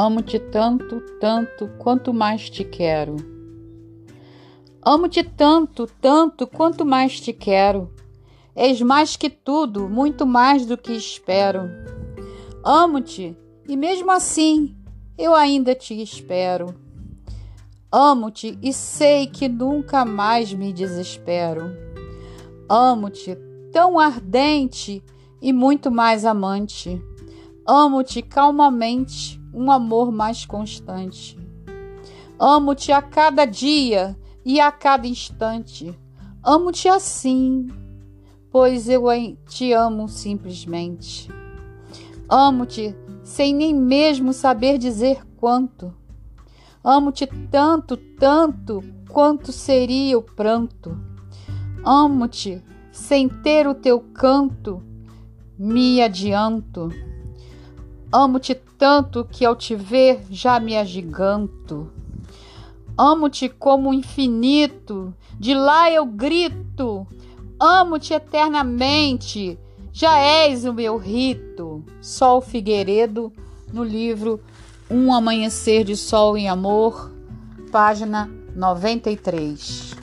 Amo-te tanto, tanto, quanto mais te quero. Amo-te tanto, tanto, quanto mais te quero. És mais que tudo, muito mais do que espero. Amo-te e mesmo assim eu ainda te espero. Amo-te e sei que nunca mais me desespero. Amo-te tão ardente e muito mais amante. Amo-te calmamente um amor mais constante. Amo-te a cada dia e a cada instante. Amo-te assim, pois eu te amo simplesmente. Amo-te sem nem mesmo saber dizer quanto. Amo-te tanto, tanto quanto seria o pranto. Amo-te sem ter o teu canto, me adianto. Amo-te tanto que ao te ver já me agiganto. Amo-te como o infinito, de lá eu grito. Amo-te eternamente, já és o meu rito. Sol Figueiredo, no livro Um Amanhecer de Sol em Amor, página 93.